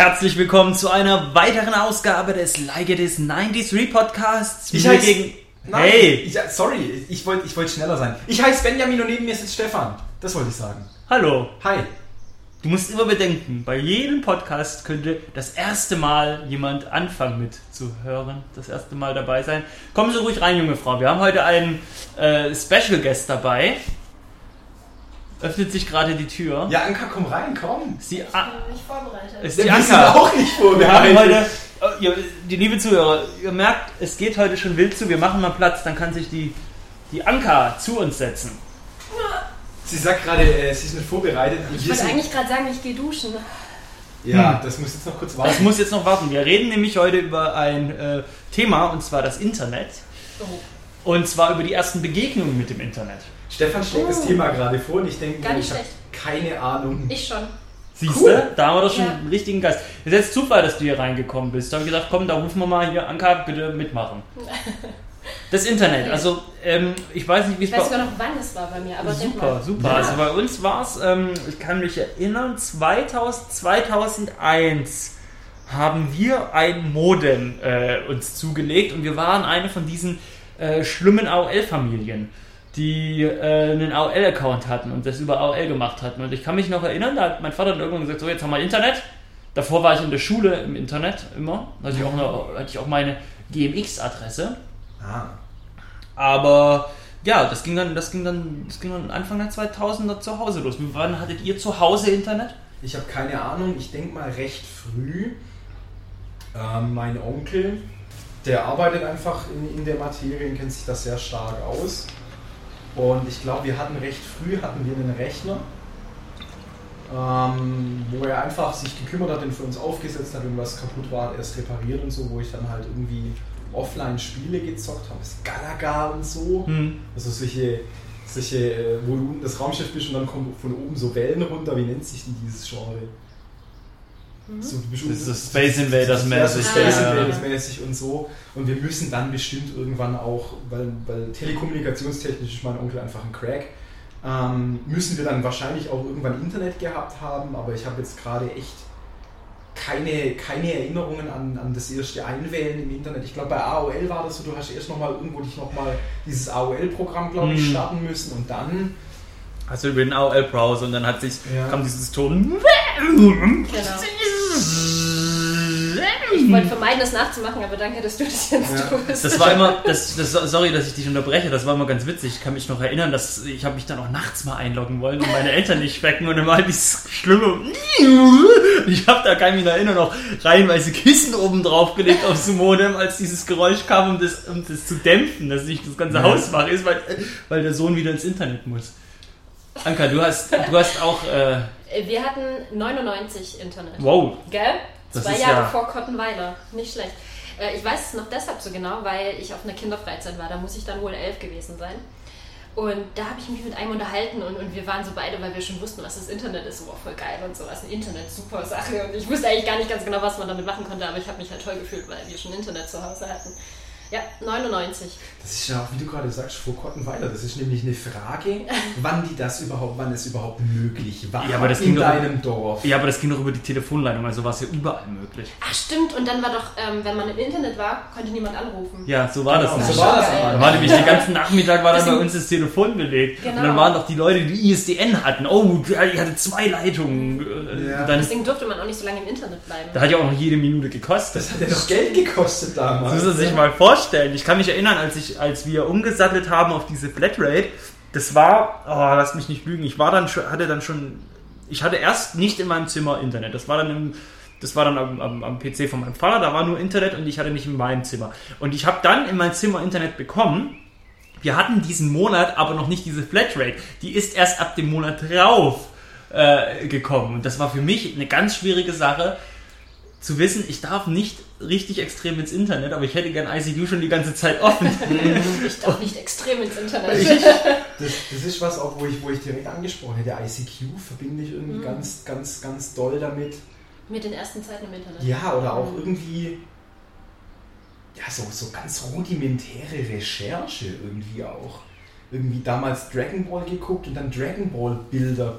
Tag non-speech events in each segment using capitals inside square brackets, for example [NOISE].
Herzlich willkommen zu einer weiteren Ausgabe des Like It Is 93 Podcasts. Ich Wir heiß- gegen... Nein, Hey! Ich, sorry, ich wollte ich wollt schneller sein. Ich heiße Benjamin und neben mir sitzt Stefan. Das wollte ich sagen. Hallo. Hi. Du musst immer bedenken, bei jedem Podcast könnte das erste Mal jemand anfangen mitzuhören, das erste Mal dabei sein. Kommen Sie ruhig rein, junge Frau. Wir haben heute einen äh, Special Guest dabei. Öffnet sich gerade die Tür. Ja, Anka, komm rein, komm. Ist die, Ich bin nicht vorbereitet. ist die Anka. auch nicht Wir haben vorbereitet. heute, ihr, die liebe Zuhörer, ihr merkt, es geht heute schon wild zu. Wir machen mal Platz, dann kann sich die, die Anka zu uns setzen. Sie sagt gerade, äh, sie ist nicht vorbereitet. Ich wollte eigentlich gerade sagen, ich gehe duschen. ja, das muss jetzt noch kurz Das warten. muss jetzt noch warten. Wir reden nämlich heute über ein äh, Thema, und zwar das Internet. Oh. Und zwar über die ersten Begegnungen mit dem Internet. Stefan schlägt das Oh. Thema gerade vor und ich denke, Gar nicht ich habe keine Ahnung. Ich schon. Siehst Cool. du? Da haben wir doch schon Ja. einen richtigen Geist. Es ist jetzt Zufall, dass du hier reingekommen bist. Da habe ich gedacht, komm, da rufen wir mal hier, Anka, bitte mitmachen. Das Internet, also ähm, ich weiß nicht, wie es Ich bei weiß sogar noch, wann es war bei mir, aber Super, super. Ja. Also bei uns war es, ähm, ich kann mich erinnern, 2000, 2001 haben wir ein Modem äh, uns zugelegt und wir waren eine von diesen äh, schlimmen AOL-Familien, die äh, einen AOL-Account hatten und das über AOL gemacht hatten. Und ich kann mich noch erinnern, da hat mein Vater dann irgendwann gesagt, so jetzt haben wir Internet. Davor war ich in der Schule im Internet immer. Da hatte ich auch, eine, hatte ich auch meine GMX-Adresse. Ah. Aber ja, das ging dann, das ging dann, das ging dann Anfang der 2000er zu Hause los. Wann hattet ihr zu Hause Internet? Ich habe keine Ahnung, ich denke mal recht früh. Ähm, mein Onkel, der arbeitet einfach in, in der Materie und kennt sich das sehr stark aus. Und ich glaube, wir hatten recht früh hatten wir einen Rechner, ähm, wo er einfach sich gekümmert hat, den für uns aufgesetzt hat, wenn was kaputt war, hat erst repariert und so, wo ich dann halt irgendwie offline Spiele gezockt habe, das Galaga und so. Hm. Also solche, solche, äh, wo du das Raumschiff bist und dann kommen von oben so Wellen runter. Wie nennt sich denn dieses Genre? So, du bist Das ist so Space Invaders Ja, so mäßig. Space. Invaders mäßig und so. Und wir müssen dann bestimmt irgendwann auch, weil, weil telekommunikationstechnisch ist mein Onkel einfach ein Crack, ähm, müssen wir dann wahrscheinlich auch irgendwann Internet gehabt haben. Aber ich habe jetzt gerade echt keine, keine Erinnerungen an, an das erste Einwählen im Internet. Ich glaube, bei AOL war das so, du hast erst nochmal irgendwo dich nochmal dieses AOL-Programm, glaube ich, Mhm. starten müssen und dann. Hast du über den AOL-Browser und dann hat sich, Ja. kam dieses Ton. Genau. Ich wollte vermeiden, das nachzumachen, aber danke, dass du das jetzt Ja. tust. Das war immer, das, das, sorry, dass ich dich unterbreche, das war immer ganz witzig. Ich kann mich noch erinnern, dass ich habe mich dann auch nachts mal einloggen wollen und meine Eltern nicht wecken und immer dieses schlimme. Ich habe da kann ich mich noch erinnern, noch reihenweise Kissen oben drauf gelegt aufs Modem, als dieses Geräusch kam, um das, um das zu dämpfen, dass nicht das ganze Ja. Haus wach ist, weil, weil der Sohn wieder ins Internet muss. Anka, du hast, du hast auch, Äh, Wir hatten 99 Internet. wow, Gell? Das Zwei Jahre ja- vor Kottenweiler. Nicht schlecht. Äh, Ich weiß es noch deshalb so genau, weil ich auf einer Kinderfreizeit war. Da muss ich dann wohl elf gewesen sein. Und da habe ich mich mit einem unterhalten und, und wir waren so beide, weil wir schon wussten, was das Internet ist, so wow, voll geil und sowas. Ein Internet, super Sache. Und ich wusste eigentlich gar nicht ganz genau, was man damit machen konnte, aber ich habe mich halt toll gefühlt, weil wir schon Internet zu Hause hatten. Ja, 99. Das ist ja auch, wie du gerade sagst, vor Kottenweiler. Das ist nämlich eine Frage, wann die das überhaupt, wann es überhaupt möglich war Ja, aber das in ging doch- deinem Dorf. ja, aber das ging doch über die Telefonleitung, also war es ja überall möglich. Ach stimmt, und dann war doch, ähm, wenn man im Internet war, konnte niemand anrufen. Ja, so war das Genau, nicht. so war das Geil. aber. Da war nämlich den ganzen Nachmittag war dann bei uns das Telefon belegt. Genau. Und dann waren doch die Leute, die ISDN hatten. Oh, die hatte zwei Leitungen. Äh, Ja. Dann, Deswegen durfte man auch nicht so lange im Internet bleiben. da hat ja auch noch jede Minute gekostet. Das hat ja doch Geld gekostet Das damals. muss man sich mal vorstellen. Ich kann mich erinnern, als, ich, als wir umgesattelt haben auf diese Flatrate, das war, oh, lass mich nicht lügen, ich war dann schon, hatte dann schon, ich hatte erst nicht in meinem Zimmer Internet. Das war dann im, das war dann am, am, am PC von meinem Vater, da war nur Internet und ich hatte nicht in meinem Zimmer. Und ich habe dann in mein Zimmer Internet bekommen. Wir hatten diesen Monat aber noch nicht diese Flatrate. Die ist erst ab dem Monat drauf äh, gekommen. Und das war für mich eine ganz schwierige Sache, zu wissen, ich darf nicht richtig extrem ins Internet, aber ich hätte gern ICQ schon die ganze Zeit offen. [LAUGHS] Ich darf nicht extrem ins Internet. Das, das ist was auch, wo ich, wo ich direkt angesprochen hätte. ICQ verbinde ich irgendwie Mhm. ganz, ganz, ganz doll damit. Mit den ersten Zeiten im Internet. Ja, oder auch Mhm. irgendwie. Ja, so, so ganz rudimentäre Recherche irgendwie auch. Irgendwie damals Dragon Ball geguckt und dann Dragon Ball Bilder.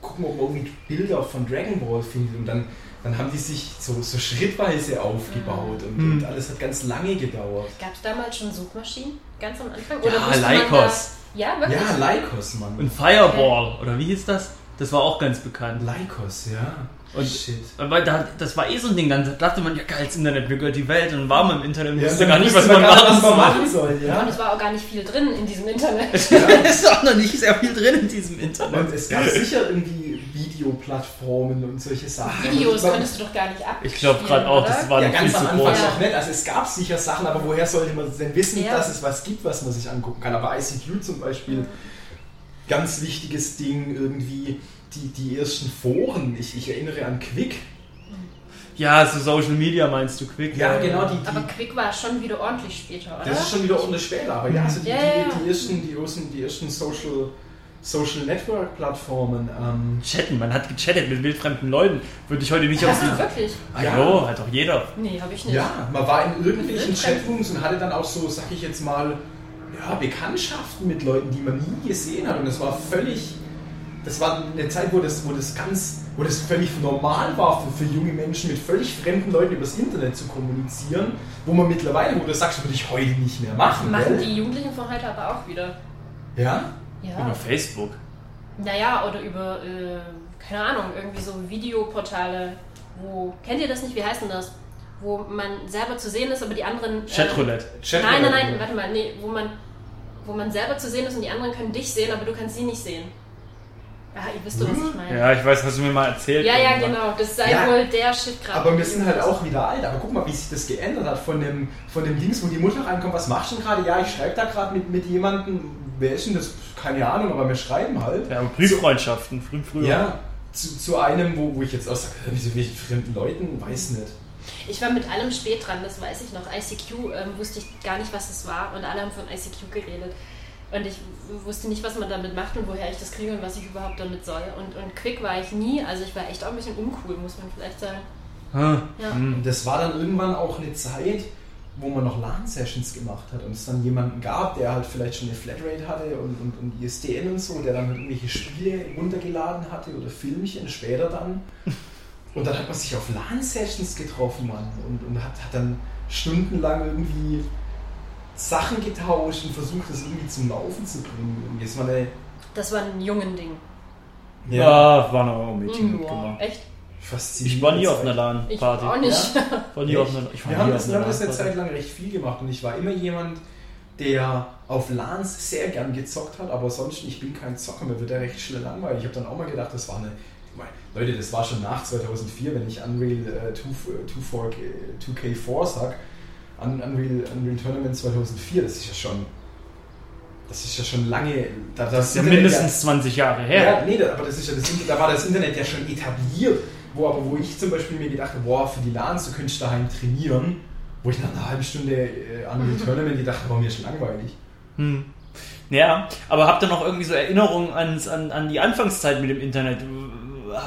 Gucken, ob man irgendwie Bilder von Dragon Ball findet und dann dann haben die sich so, so schrittweise aufgebaut und, Hm. und alles hat ganz lange gedauert. Gab es damals schon Suchmaschinen? Ganz am Anfang? Ja, musste man Lycos. Da, ja, wirklich? Ja, Lycos, Mann. Und Fireball, oder wie hieß das? Das war auch ganz bekannt. Lycos, ja. Und- Shit. Weil da, das war eh so ein Ding, dann dachte man, ja geil, das Internet gehört die Welt und dann war man im Internet und Ja, wusste gar nicht, was man gar machen was man soll. machen soll. Ja. Und Ja. es war auch gar nicht viel drin in diesem Internet. [LAUGHS] Es ist auch noch nicht sehr viel drin in diesem Und Internet. es gab sicher irgendwie Videoplattformen und solche Sachen. Videos Aber- konntest du doch gar nicht ab. Ich glaube gerade auch, das war ja, ganz am Anfang groß. noch nicht. Also es gab sicher Sachen, aber woher sollte man denn wissen, Ja. dass es was gibt, was man sich angucken kann? Aber ICQ zum Beispiel, ganz wichtiges Ding irgendwie, die, die ersten Foren. Ich, ich erinnere an Quick. Ja, so Social Media meinst du, Quick? Ja, genau, die, Aber die Quick war schon wieder ordentlich später, oder? das ist schon wieder ohne später, aber ja, also die, Ja, die, die ersten, die ersten, die ersten Social, Social Network Plattformen. Ähm, Chatten, man hat gechattet mit wildfremden Leuten. Würde ich heute nicht auf Hast die. du wirklich? Hallo, hat doch jeder. Nee, habe ich nicht. Ja, man war in irgendwelchen Chatrooms und hatte dann auch so, sag ich jetzt mal, ja, Bekanntschaften mit Leuten, die man nie gesehen hat. Und das war völlig, das war eine Zeit, wo das, wo das ganz, wo das völlig normal war für, für junge Menschen, mit völlig fremden Leuten übers Internet zu kommunizieren, wo man mittlerweile, wo du sagst, würde ich heute nicht mehr machen. Machen gell? die Jugendlichen von heute aber auch wieder. Ja? Ja. Über Facebook. Naja, oder über, äh, keine Ahnung, irgendwie so Videoportale, wo, kennt ihr das nicht, wie heißt denn das? Wo man selber zu sehen ist, aber die anderen... äh, Chatroulette. Nein, nein, nein, warte mal, nee, wo man, wo man selber zu sehen ist und die anderen können dich sehen, aber du kannst sie nicht sehen. Ja, ihr wisst doch, was ich meine. Ja, ich weiß, hast du mir mal erzählt. Ja, ja, genau. Das sei Ja. wohl der Shit gerade. Aber wir sind halt auch wieder alt. Aber guck mal, wie sich das geändert hat von dem, von dem Dings, wo die Mutter reinkommt. Was machst du denn gerade? Ja, ich schreibe da gerade mit, mit jemandem. Wer ist denn das? Keine Ahnung, aber wir schreiben halt. Ja, Brieffreundschaften, früh, früher. Ja, zu, zu einem, wo, wo ich jetzt auch sage, wieso welchen fremden Leuten? Weiß nicht. Ich war mit allem spät dran, das weiß ich noch. ICQ ähm, wusste ich gar nicht, was es war und alle haben von ICQ geredet. Und ich wusste nicht, was man damit macht und woher ich das kriege und was ich überhaupt damit soll. Und, und Quick war ich nie, also ich war echt auch ein bisschen uncool, muss man vielleicht sagen. Hm. Ja. Und das war dann irgendwann auch eine Zeit, wo man noch LAN-Sessions gemacht hat und es dann jemanden gab, der halt vielleicht schon eine Flatrate hatte und, und, und ISDN und so, der dann halt irgendwelche Spiele runtergeladen hatte oder Filmchen später dann. [LAUGHS] Und dann hat man sich auf LAN-Sessions getroffen, Mann, und, und hat, hat dann stundenlang irgendwie Sachen getauscht und versucht, das irgendwie zum Laufen zu bringen. Irgendwie. Das war eine Das war ein jungen Ding. Ja, waren auch Mädchen Ja, mitgemacht. echt? Faszinierende Ich war nie auf einer LAN-Party. Ich auch nicht. War nie auf einer, ich war Wir nie haben auf das, wir haben das eine. Zeit lang recht viel gemacht und ich war immer jemand, der auf LANs sehr gern gezockt hat, aber sonst, ich bin kein Zocker, mir wird der recht schnell langweilig. Ich habe dann auch mal gedacht, das war eine. Leute, das war schon nach 2004, wenn ich Unreal äh, 2, äh, 2K4 sag. Un, Unreal, Unreal Tournament 2004, das ist ja schon. Das ist ja schon lange. Da, Das ist ja mindestens 20 Jahre ja, her. nee, da- aber das ist ja das, da war das Internet ja schon etabliert, wo aber wo ich zum Beispiel mir gedacht habe, boah, für die LANs, du könntest daheim trainieren, wo ich nach einer halben Stunde äh, an dem [LAUGHS] Tournament gedacht habe, war mir schon langweilig. Hm. Ja, aber habt ihr noch irgendwie so Erinnerungen ans, an, an die Anfangszeit mit dem Internet?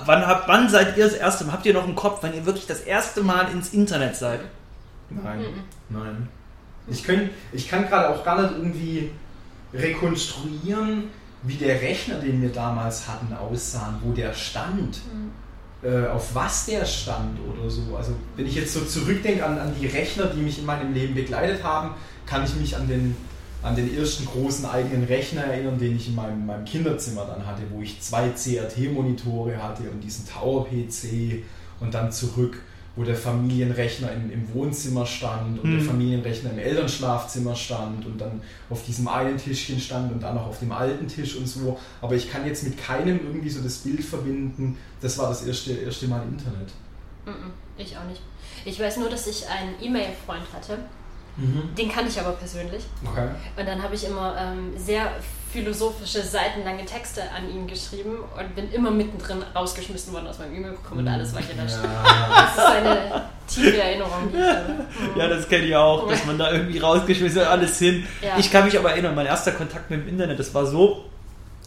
Wann, habt, wann seid ihr das erste Mal, habt ihr noch im Kopf, wann ihr wirklich das erste Mal ins Internet seid? Nein, Mhm. nein. Ich, könnt, ich kann gerade auch gar nicht irgendwie rekonstruieren, wie der Rechner, den wir damals hatten, aussah, wo der stand. Äh, auf was der stand oder so. Also wenn ich jetzt so zurückdenke an, an die Rechner, die mich in meinem Leben begleitet haben, kann ich mich an den, an den ersten großen eigenen Rechner erinnern, den ich in meinem, meinem Kinderzimmer dann hatte, wo ich zwei CRT-Monitore hatte und diesen Tower-PC und dann zurück, wo der Familienrechner im, im Wohnzimmer stand und Hm. der Familienrechner im Elternschlafzimmer stand und dann auf diesem einen Tischchen stand und dann noch auf dem alten Tisch und so. Aber ich kann jetzt mit keinem irgendwie so das Bild verbinden, das war das erste, erste Mal Internet. Mhm, Ich auch nicht. Ich weiß nur, dass ich einen E-Mail-Freund hatte. Den kannte ich aber persönlich. Okay. Und dann habe ich immer ähm, sehr philosophische, seitenlange Texte an ihn geschrieben und bin immer mittendrin rausgeschmissen worden aus meinem E-Mail-Programm und alles war gelöscht. Ja. Das ist eine tiefe Erinnerung. Mhm. [LAUGHS] Ja, das kenne ich auch, dass man da irgendwie rausgeschmissen hat, alles hin. Ja. Ich kann mich aber erinnern, mein erster Kontakt mit dem Internet, das war so,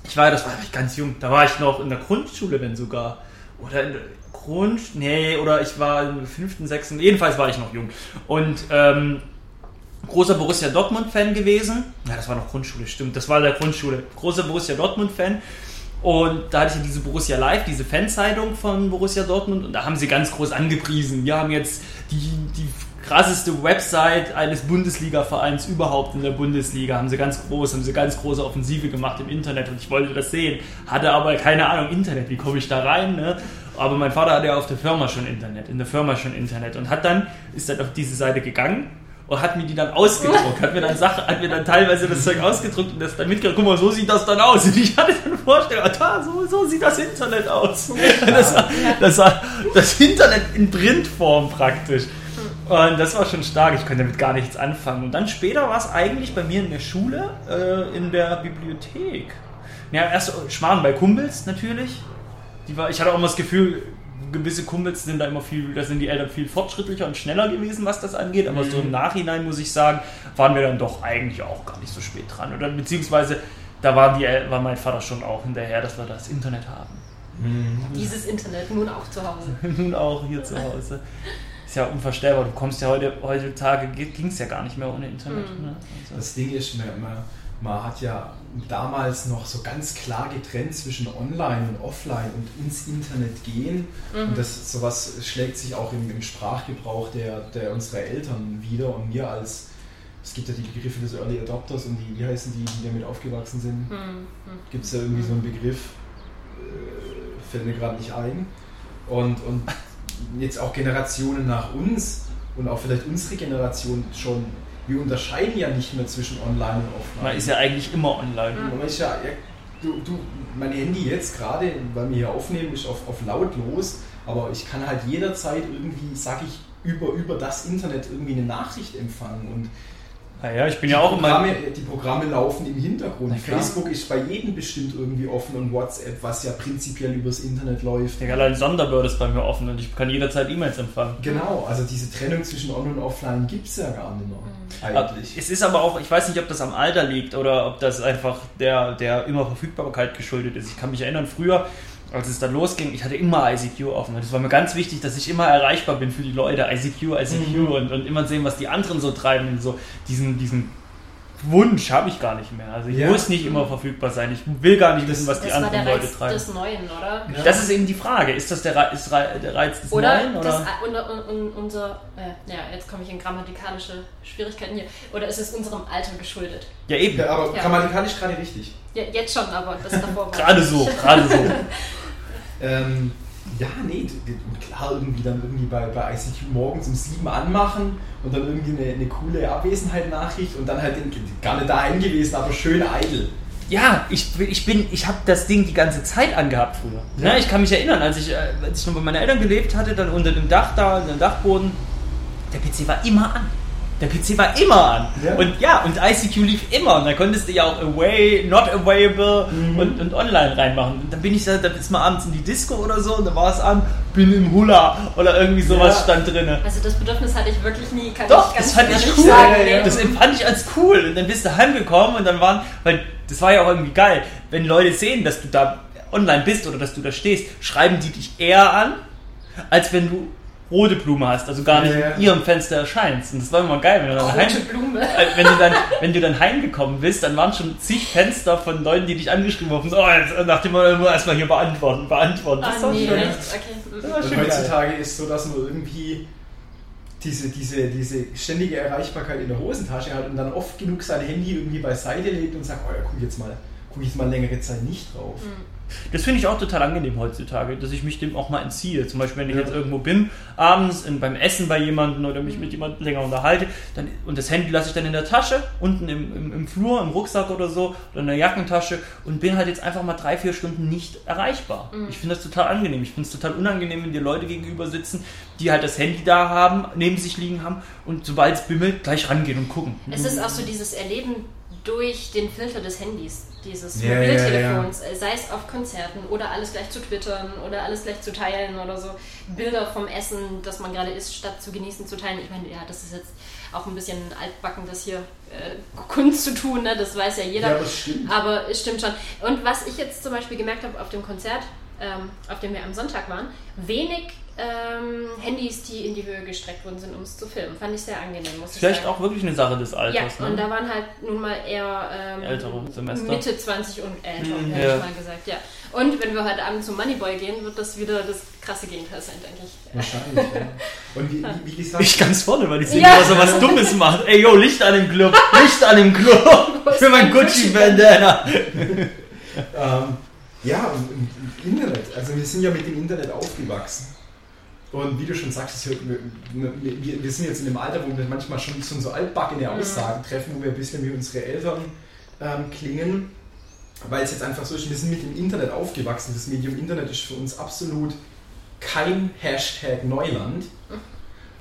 ich war, das war ich ganz jung, da war ich noch in der Grundschule denn sogar. Oder in der Grund, nee, oder ich war im fünften, sechsten, jedenfalls war ich noch jung. Und ähm, großer Borussia Dortmund-Fan gewesen. Ja, das war noch Grundschule, stimmt, das war der Grundschule. Großer Borussia Dortmund-Fan. Und da hatte ich ja diese Borussia Live, diese Fanzeitung von Borussia Dortmund und da haben sie ganz groß angepriesen. Wir haben jetzt die, die krasseste Website eines Bundesliga-Vereins überhaupt in der Bundesliga. Haben sie ganz groß, haben sie ganz große Offensive gemacht im Internet und ich wollte das sehen. Hatte aber keine Ahnung, Internet, wie komme ich da rein? Ne? Aber mein Vater hatte ja auf der Firma schon Internet, in der Firma schon Internet und hat dann, ist dann auf diese Seite gegangen und hat mir die dann ausgedruckt, hat mir dann Sachen, hat mir dann teilweise das Zeug ausgedruckt und das dann mitgebracht, guck mal, so sieht das dann aus. Und [LAUGHS] ich hatte dann Vorstellung, da, so, so sieht das Internet aus. Das war, das war das Internet in Printform praktisch. Und das war schon stark, ich konnte damit gar nichts anfangen. Und dann später war es eigentlich bei mir in der Schule, äh, in der Bibliothek. Ja, erst Schmarrn bei Kumpels natürlich. Die war, ich hatte auch immer das Gefühl, gewisse Kumpels sind da immer viel, da sind die Eltern viel fortschrittlicher und schneller gewesen, was das angeht. Aber mhm. so im Nachhinein muss ich sagen, waren wir dann doch eigentlich auch gar nicht so spät dran. Oder beziehungsweise da war, die, war mein Vater schon auch hinterher, dass wir das Internet haben. Mhm. Dieses Internet nun auch zu Hause. [LAUGHS] nun auch hier zu Hause. Ist ja unvorstellbar. Du kommst ja heute, heutzutage, ging es ja gar nicht mehr ohne Internet. Mhm. Ne? Also das Ding ist, man, man hat ja damals noch so ganz klar getrennt zwischen Online und Offline und ins Internet gehen. Mhm. Und das sowas schlägt sich auch im, im, Sprachgebrauch der, der unserer Eltern wieder. Und mir als, es gibt ja die Begriffe des Early Adopters und die, wie heißen die, die damit aufgewachsen sind? Mhm. Gibt es ja irgendwie so einen Begriff, äh, fällt mir gerade nicht ein. Und, und jetzt auch Generationen nach uns und auch vielleicht unsere Generation schon wir unterscheiden ja nicht mehr zwischen online und offline. Man ist ja eigentlich immer online. Man ist ja, ja du, du, mein Handy jetzt gerade, weil wir hier aufnehmen, ist auf, auf lautlos, aber ich kann halt jederzeit irgendwie, sag ich, über, über das Internet irgendwie eine Nachricht empfangen und naja, ich bin ja auch Programme, immer. Die Programme laufen im Hintergrund. Facebook ist bei jedem bestimmt irgendwie offen und WhatsApp, was ja prinzipiell übers Internet läuft. Ja, allein Sonderbird ist bei mir offen und ich kann jederzeit E-Mails empfangen. Genau, also diese Trennung zwischen On- und Offline gibt es ja gar nicht mehr. Mhm. Eigentlich. Es ist aber auch, ich weiß nicht, ob das am Alter liegt oder ob das einfach der, der immer Verfügbarkeit geschuldet ist. Ich kann mich erinnern, früher als es dann losging, ich hatte immer ICQ offen. Das war mir ganz wichtig, dass ich immer erreichbar bin für die Leute. ICQ, ICQ mhm. und, und immer sehen, was die anderen so treiben. So diesen, diesen Wunsch habe ich gar nicht mehr. Also ich ja. muss nicht immer verfügbar sein. Ich will gar nicht wissen, was die anderen Leute Reiz treiben. Das des Neuen, oder? Ja. Das ist eben die Frage. Ist das der, Reiz, der Reiz des oder Neuen? Oder das, und, und, unser, äh, ja, jetzt komme ich in grammatikalische Schwierigkeiten hier. Oder ist es unserem Alter geschuldet? Ja, eben. Ja, aber grammatikalisch gerade richtig. Ja, jetzt schon, aber das davor war. gerade so, gerade so. [LAUGHS] Ähm, ja, nee, klar, irgendwie dann irgendwie bei, bei ICQ morgens um 7 anmachen und dann irgendwie eine, eine coole Abwesenheit-Nachricht und dann halt den, gar nicht daheim gewesen, aber schön eitel. Ja, ich, ich bin, ich habe das Ding die ganze Zeit angehabt früher. Ja. ich kann mich erinnern, als ich, äh, als ich noch bei meinen Eltern gelebt hatte, dann unter dem Dach da, unter dem Dachboden, der PC war immer an. Der PC war immer an. Ja. Und ja, und ICQ lief immer. Und da konntest du ja auch away, not available mhm. und, und online reinmachen. Und dann bin ich da, da ist mal abends in die Disco oder so und da war es an, bin im Hula oder irgendwie sowas ja. stand drin. Also das Bedürfnis hatte ich wirklich nie. Kann Doch, das fand ich cool. Sagen, ja, das empfand ich als cool. Und dann bist du heimgekommen und dann waren, weil das war ja auch irgendwie geil, wenn Leute sehen, dass du da online bist oder dass du da stehst, schreiben die dich eher an, als wenn du rote Blume hast, also gar nicht ja, ja. in ihrem Fenster erscheinst. Und das war immer geil, wenn du dann, heim, [LAUGHS] äh, wenn du dann, wenn du dann heimgekommen bist, dann waren schon zig Fenster von Leuten, die dich angeschrieben haben. So, oh, jetzt, nachdem wir nur erstmal hier beantworten, beantworten. Das ah, nee, schon, okay. das Und heutzutage geil. ist so, dass man irgendwie diese, diese, diese ständige Erreichbarkeit in der Hosentasche hat und dann oft genug sein Handy irgendwie beiseite legt und sagt, oh ja, guck jetzt mal, guck jetzt mal längere Zeit nicht drauf. Mhm. Das finde ich auch total angenehm heutzutage, dass ich mich dem auch mal entziehe. Zum Beispiel, wenn ich ja. jetzt irgendwo bin, abends in, beim Essen bei jemandem oder mich mit jemandem länger unterhalte, dann, und das Handy lasse ich dann in der Tasche, unten im, im, im, Flur, im Rucksack oder so, oder in der Jackentasche und bin halt jetzt einfach mal drei, vier Stunden nicht erreichbar. Mhm. Ich finde das total angenehm. Ich finde es total unangenehm, wenn dir Leute gegenüber sitzen, die halt das Handy da haben, neben sich liegen haben und sobald es bimmelt, gleich rangehen und gucken. Es ist auch so dieses Erleben durch den Filter des Handys dieses ja, Mobiltelefons, ja, ja. sei es auf Konzerten oder alles gleich zu twittern oder alles gleich zu teilen oder so. Bilder vom Essen, das man gerade isst, statt zu genießen, zu teilen. Ich meine, ja, das ist jetzt auch ein bisschen altbacken, das hier äh, Kunst zu tun, ne? das weiß ja jeder. Ja, das stimmt. Aber es stimmt schon. Und was ich jetzt zum Beispiel gemerkt habe auf dem Konzert, ähm, auf dem wir am Sonntag waren, wenig ähm, Handys, die in die Höhe gestreckt worden sind, um es zu filmen. Fand ich sehr angenehm, muss Vielleicht ich sagen. auch wirklich eine Sache des Ja, Alters. und ne? da waren halt nun mal eher ähm, Ältere Semester. Mitte 20 und älter, Mhm, hätte ja. ich mal gesagt, ja. Und wenn wir heute Abend zum Moneyboy gehen, wird das wieder das krasse Gegenteil sein, denke ich. Wahrscheinlich, ja. Und wie, wie, wie gesagt, Ich ganz vorne, weil ich sehe, Ja. dass er was Dummes macht. Ey, yo, Licht an dem Club. [LAUGHS] Licht an dem Club. Für mein Gucci-Bandana. Ähm, ja, und, und, und Internet. Also wir sind ja mit dem Internet aufgewachsen. Und wie du schon sagst, wir, sind jetzt in einem Alter, wo wir manchmal schon, schon so altbackene Aussagen treffen, wo wir ein bisschen wie unsere Eltern ähm, klingen. Weil es jetzt einfach so ist, wir sind mit dem Internet aufgewachsen. Das Medium Internet ist für uns absolut kein Hashtag Neuland.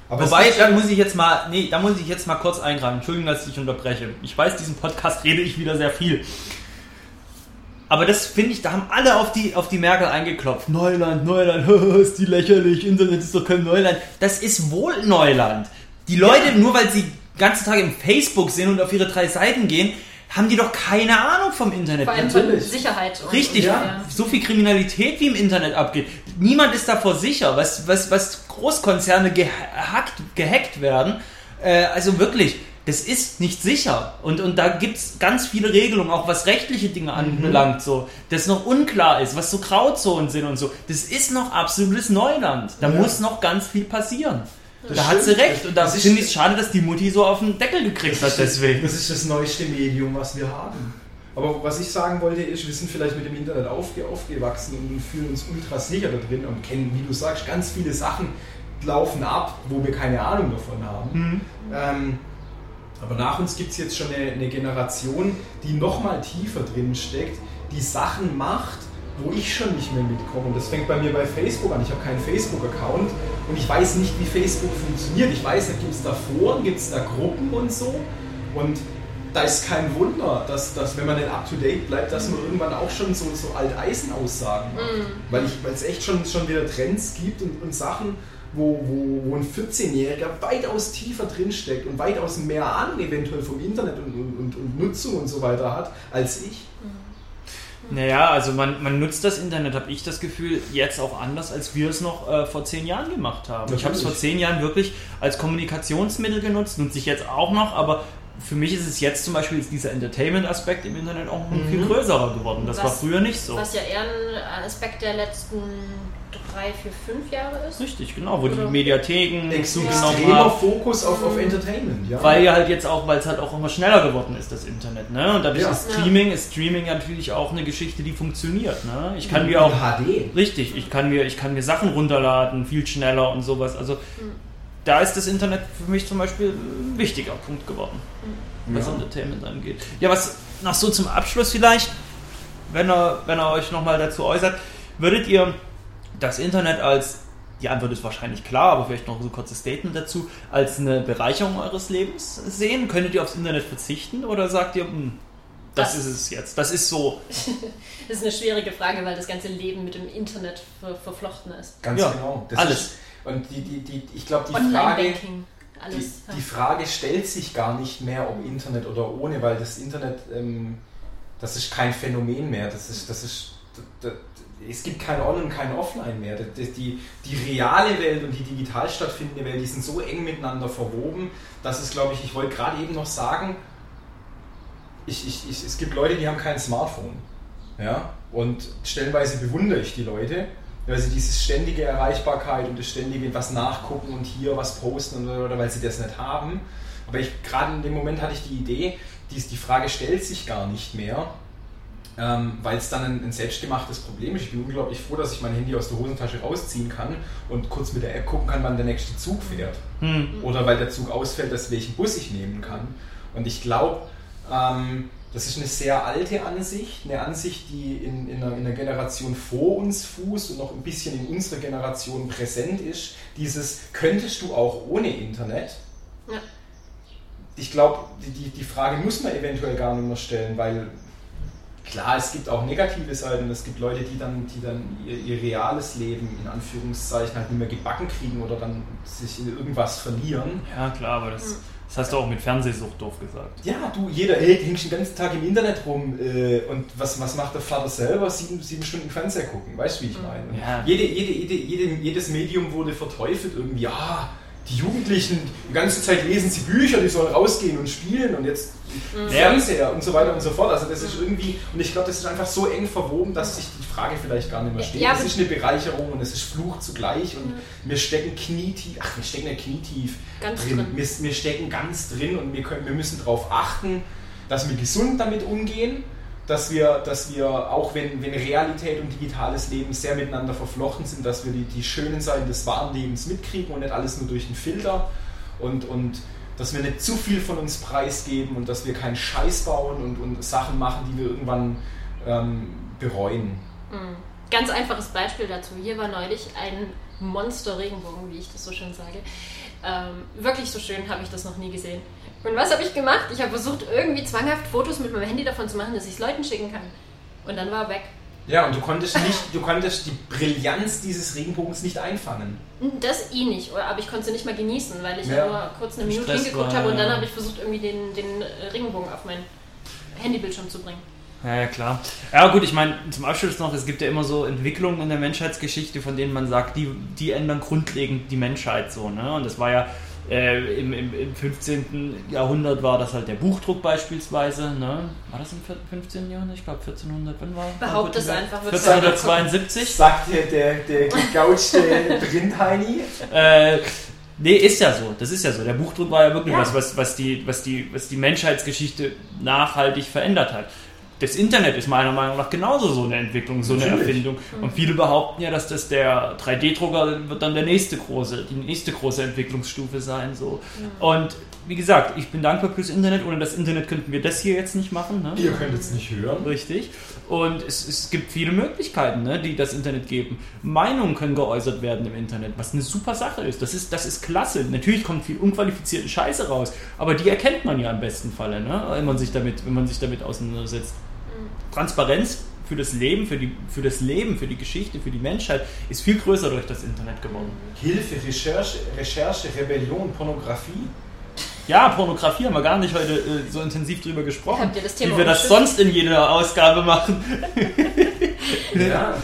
Aber es Wobei, da muss ich jetzt mal, nee, da muss ich jetzt mal kurz eingreifen. Entschuldigung, dass ich dich unterbreche. Ich weiß, diesen Podcast rede ich wieder sehr viel. Aber das finde ich, da haben alle auf die, auf die Merkel eingeklopft. Neuland, Neuland, [LAUGHS] ist die lächerlich, Internet ist doch kein Neuland. Das ist wohl Neuland. Die Leute, nur weil sie den ganzen Tag im Facebook sind und auf ihre drei Seiten gehen, haben die doch keine Ahnung vom Internet. Vor allem von. Sicherheit. Richtig, ja. so viel Kriminalität wie im Internet abgeht. Niemand ist davor sicher, was, was, was Großkonzerne gehackt, gehackt werden. Äh, also wirklich, das ist nicht sicher. Und, und da gibt es ganz viele Regelungen, auch was rechtliche Dinge anbelangt, so, das noch unklar ist, was so Grauzonen sind und so. Das ist noch absolutes Neuland. Da Ja. muss noch ganz viel passieren. Das da hat sie stimmt. recht. Und da Das finde ich es schade, dass die Mutti so auf den Deckel gekriegt hat deswegen. Das ist das neueste Medium, was wir haben. Aber was ich sagen wollte, ist, wir sind vielleicht mit dem Internet aufge aufgewachsen und fühlen uns ultra sicher da drin und kennen, wie du sagst, ganz viele Sachen laufen ab, wo wir keine Ahnung davon haben. Ähm, aber nach uns gibt es jetzt schon eine, eine Generation, die noch mal tiefer drin steckt, die Sachen macht, wo ich schon nicht mehr mitkomme. Und das fängt bei mir bei Facebook an. Ich habe keinen Facebook-Account und ich weiß nicht, wie Facebook funktioniert. Ich weiß, da gibt es da Foren, gibt es da Gruppen und so. Und da ist kein Wunder, dass, dass wenn man nicht up-to-date bleibt, dass man irgendwann auch schon so, so Alteisen-Aussagen macht. Weil ich- weil es echt schon, schon wieder Trends gibt und, und Sachen, wo, wo, wo ein 14-Jähriger weitaus tiefer drinsteckt und weitaus mehr Ahnung eventuell vom Internet und, und, und, Nutzung und so weiter hat, als ich. Naja, also man, man nutzt das Internet, habe ich das Gefühl, jetzt auch anders, als wir es noch äh, vor zehn Jahren gemacht haben. Ich habe es vor Natürlich. zehn Jahren wirklich als Kommunikationsmittel genutzt, nutze ich jetzt auch noch, aber für mich ist es jetzt zum Beispiel ist dieser Entertainment-Aspekt im Internet auch ein viel größerer geworden. Das war Was- früher nicht so. Was ja eher ein Aspekt der letzten drei, vier, fünf Jahre ist. Richtig, genau, wo die Oder- Mediatheken Extremer zugenommen haben. Fokus auf, auf Entertainment, ja. Weil ja halt jetzt auch, weil es halt auch immer schneller geworden ist, das Internet. Ne? Und dadurch Ja. ist Streaming, ist Streaming natürlich auch eine Geschichte, die funktioniert. Ne? Ich kann mir auch HD. Richtig, ich kann mir, ich kann mir Sachen runterladen, viel schneller und sowas. Also da ist das Internet für mich zum Beispiel ein wichtiger Punkt geworden, was Ja. Entertainment angeht. Ja, was noch so zum Abschluss vielleicht, wenn ihr, wenn ihr euch nochmal dazu äußert, würdet ihr das Internet als, die Antwort ist wahrscheinlich klar, aber vielleicht noch so ein kurzes Statement dazu, als eine Bereicherung eures Lebens sehen? Könntet ihr aufs Internet verzichten oder sagt ihr, hm, das, Das- ist es jetzt, das ist so, [LAUGHS] Das ist eine schwierige Frage, weil das ganze Leben mit dem Internet ver verflochten ist. Ganz Ja, genau. alles. Ist, und die, die, die, ich glaube, die Frage, die, alles. ja. die Frage stellt sich gar nicht mehr, ob Internet oder ohne, weil das Internet, ähm, das ist kein Phänomen mehr. Das ist, das ist, d- d- es gibt kein On- und kein Offline mehr. Die, die, die reale Welt und die digital stattfindende Welt, die sind so eng miteinander verwoben, dass es, glaube ich, ich wollte gerade eben noch sagen, ich, ich, ich, es gibt Leute, die haben kein Smartphone. Ja? Und stellenweise bewundere ich die Leute, weil sie diese ständige Erreichbarkeit und das ständige was nachgucken und hier was posten oder, oder weil sie das nicht haben. Aber ich gerade in dem Moment hatte ich die Idee, die, die Frage stellt sich gar nicht mehr, ähm, weil es dann ein, ein selbstgemachtes Problem ist. Ich bin unglaublich froh, dass ich mein Handy aus der Hosentasche rausziehen kann und kurz mit der App gucken kann, wann der nächste Zug fährt. hm, Oder weil der Zug ausfällt, dass welchen Bus ich nehmen kann. Und ich glaube, ähm, das ist eine sehr alte Ansicht, eine Ansicht, die in, in, einer, in einer Generation vor uns fußt und noch ein bisschen in unserer Generation präsent ist. Dieses könntest du auch ohne Internet? Ja. Ich glaube, die, die, die Frage muss man eventuell gar nicht mehr stellen, weil klar, es gibt auch negative Seiten. Es gibt Leute, die dann, die dann ihr, ihr reales Leben in Anführungszeichen halt nicht mehr gebacken kriegen oder dann sich in irgendwas verlieren. Ja, klar, aber das Das hast du auch mit Fernsehsucht doof gesagt. Ja, du, jeder hey, hängt den ganzen Tag im Internet rum äh, und was, was macht der Vater selber? Sieben, sieben Stunden Fernseher gucken, weißt du, wie ich meine? Und Ja. Jede, jede, jede, jede, jedes Medium wurde verteufelt irgendwie. Ja, die Jugendlichen, die ganze Zeit lesen sie Bücher, die sollen rausgehen und spielen und jetzt Fernseher und so weiter und so fort. Also das ist irgendwie, und ich glaube, das ist einfach so eng verwoben, dass sich die Frage vielleicht gar nicht mehr stellt. Ja, es ist eine Bereicherung und es ist Fluch zugleich und wir stecken knietief, ach, wir stecken ja knietief Ganz drin. drin. Wir, wir stecken ganz drin und wir, können, wir müssen darauf achten, dass wir gesund damit umgehen, dass wir, dass wir auch wenn, wenn Realität und digitales Leben sehr miteinander verflochten sind, dass wir die, die schönen Seiten des wahren Lebens mitkriegen und nicht alles nur durch den Filter und, und dass wir nicht zu viel von uns preisgeben und dass wir keinen Scheiß bauen und, und Sachen machen, die wir irgendwann ähm, bereuen. Mhm. Ganz einfaches Beispiel dazu. Hier war neulich ein Monster-Regenbogen, wie ich das so schön sage. Ähm, wirklich so schön habe ich das noch nie gesehen. Und was habe ich gemacht? Ich habe versucht, irgendwie zwanghaft Fotos mit meinem Handy davon zu machen, dass ich es Leuten schicken kann. Und dann war er weg. Ja, und du konntest nicht, du konntest die Brillanz dieses Regenbogens nicht einfangen. Das eh nicht, aber ich konnte sie nicht mal genießen, weil ich Ja. nur kurz eine Minute Stress hingeguckt war, habe und dann habe ich versucht, irgendwie den, den Regenbogen auf mein Handybildschirm zu bringen. Ja, ja, klar. Ja, gut, ich meine, zum Abschluss noch, es gibt ja immer so Entwicklungen in der Menschheitsgeschichte, von denen man sagt, die, die ändern grundlegend die Menschheit so, ne? Und das war ja äh, im, im, im 15. Jahrhundert war das halt der Buchdruck beispielsweise, ne? War das im 15. Jahrhundert? Ich glaube 1400, wann war? Behaupte wann es einfach, wird 1472? [LAUGHS] Sagt der, der, der gegouchte Brindheini. Äh, nee, ist ja so. Das ist ja so. Der Buchdruck war ja wirklich Ja. was, was, was, die, was, die, was die Menschheitsgeschichte nachhaltig verändert hat. Das Internet ist meiner Meinung nach genauso so eine Entwicklung, so eine Natürlich. Erfindung. Und viele behaupten ja, dass das der 3D-Drucker wird dann der nächste große, die nächste große Entwicklungsstufe sein. So. Und wie gesagt, ich bin dankbar fürs Internet. Ohne das Internet könnten wir das hier jetzt nicht machen. Ne? Ihr könnt es nicht hören. Richtig. Und es, es gibt viele Möglichkeiten, ne, die das Internet geben. Meinungen können geäußert werden im Internet, was eine super Sache ist. Das ist, das ist klasse. Natürlich kommt viel unqualifizierte Scheiße raus, aber die erkennt man ja im besten Falle, ne, wenn, man sich damit, wenn man sich damit auseinandersetzt. Transparenz für das Leben, für, die, für das Leben, für die Geschichte, für die Menschheit ist viel größer durch das Internet geworden. Hilfe, Recherche, Recherche, Rebellion, Pornografie. Ja, Pornografie haben wir gar nicht heute äh, so intensiv drüber gesprochen, wie wir das sonst in jeder Ausgabe machen. [LAUGHS] Ja.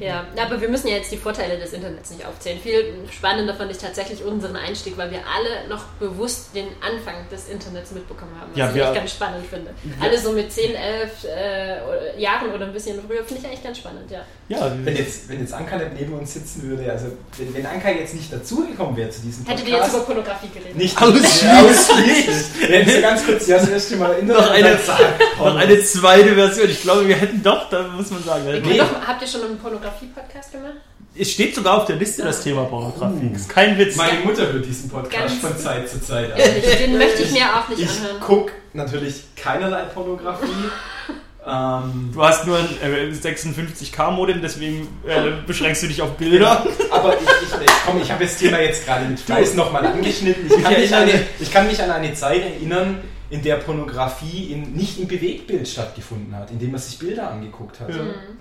Ja, aber wir müssen ja jetzt die Vorteile des Internets nicht aufzählen. Viel spannender fand ich tatsächlich unseren Einstieg, weil wir alle noch bewusst den Anfang des Internets mitbekommen haben, was Ja, ich wir- ganz spannend finde. Alle so mit 10, 11 äh, Jahren oder ein bisschen früher finde ich eigentlich ganz spannend, ja. Ja, Wenn jetzt, wenn jetzt Anka nicht neben uns sitzen würde, also wenn, wenn Anka jetzt nicht dazugekommen wäre zu diesem Hättet ihr jetzt Podcast, über Pornografie geredet? nicht Ausschließlich. Wenn Sie ganz kurz ja, das erste Mal erinnern, Noch eine- [LAUGHS] Noch eine zweite Version. Ich glaube, wir hätten doch, da muss man sagen. Nee. doch, habt ihr schon einen Pornografie-Podcast gemacht? Es steht sogar auf der Liste das Thema Pornografie. Das ist kein Witz. Meine Mutter hört diesen Podcast Ganz- von Zeit zu Zeit an. Den möchte ich mir auch nicht Ich anhören. gucke natürlich keinerlei Pornografie. [LAUGHS] ähm, Du hast nur ein äh, 56K-Modem, deswegen äh, beschränkst du dich auf Bilder. aber ich, ich, komm, ich habe das Thema jetzt gerade mit Fleiß nochmal angeschnitten. Ich kann, Ich mich an eine, ich kann mich an eine Zeit erinnern, in der Pornografie in, nicht im Bewegtbild stattgefunden hat, indem man sich Bilder angeguckt hat.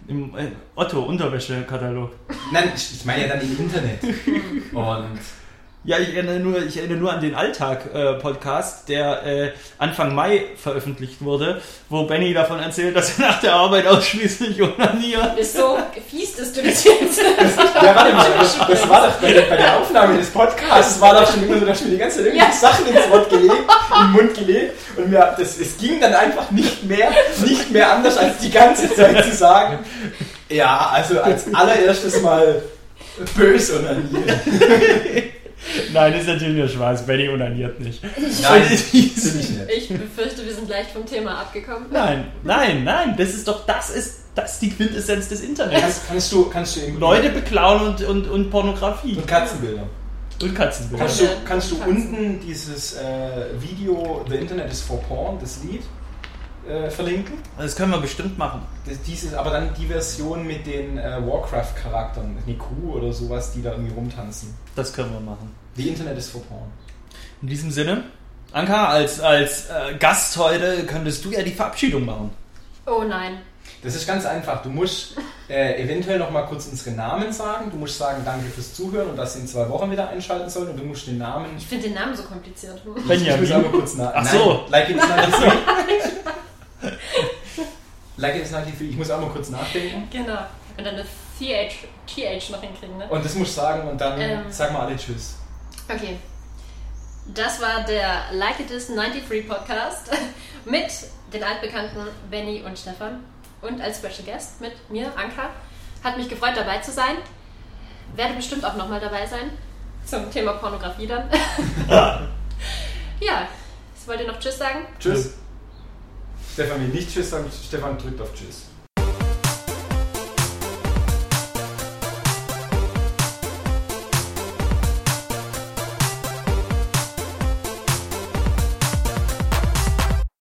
Im äh, Otto-Unterwäsche-Katalog. Nein, ich, ich meine ja dann im Internet. [LAUGHS] Und Ja, ich erinnere nur, ich erinnere nur an den Alltag-Podcast, der äh, Anfang Mai veröffentlicht wurde, wo Benny davon erzählt, dass er nach der Arbeit ausschließlich onaniert. Ist so fies, dass du das jetzt. ja, warte mal, das, das war doch bei der, bei der Aufnahme des Podcasts, war doch schon immer so, dass ich mir die ganze Zeit irgendwelche Ja. Sachen ins Wort gelegt, in den Mund gelegt und mir, das, es ging dann einfach nicht mehr, nicht mehr anders, als die ganze Zeit zu sagen, ja, also als allererstes mal böse onanieren. [LAUGHS] Nein, das ist natürlich nur Spaß. Benny onaniert nicht. Nein, [LAUGHS] ich nicht. Ich befürchte, wir sind leicht vom Thema abgekommen. Nein, nein, nein, das ist doch, das ist, das ist die Quintessenz des Internets. Kannst, kannst du, kannst du Leute beklauen und, und, und Pornografie. und Katzenbilder. Und Katzenbilder. Kannst du, kannst du unten dieses äh, Video The Internet is for Porn, das Lied, äh, verlinken? Das können wir bestimmt machen. Das, dieses, aber dann die Version mit den äh, Warcraft-Charakteren, Kuh oder sowas, die da irgendwie rumtanzen. Das können wir machen. The Internet is for Porn. In diesem Sinne, Anka, als, als äh, Gast heute könntest du ja die Verabschiedung machen. Oh nein. Das ist ganz einfach. Du musst äh, eventuell noch mal kurz unsere Namen sagen. Du musst sagen, danke fürs Zuhören und dass Sie in zwei Wochen wieder einschalten sollen. Und du musst den Namen. Ich finde den Namen so kompliziert. Ich muss Benjamin. aber kurz nach. Ach so. Nein, like it's 93. [LAUGHS] like it's 93. Ich muss auch mal kurz nachdenken. genau. Und dann das TH, TH noch hinkriegen, ne? Und das musst du sagen und dann Ähm. sag mal alle Tschüss. Okay. Das war der Like It Is 93 Podcast [LAUGHS] mit den altbekannten Benny und Stefan und als Special Guest mit mir, Anka. Hat mich gefreut, dabei zu sein. Werde bestimmt auch nochmal dabei sein. Zum Thema Pornografie dann. [LAUGHS] ja. Wollt ihr noch Tschüss sagen? Tschüss. Stefan will nicht Tschüss sagen. Stefan drückt auf Tschüss.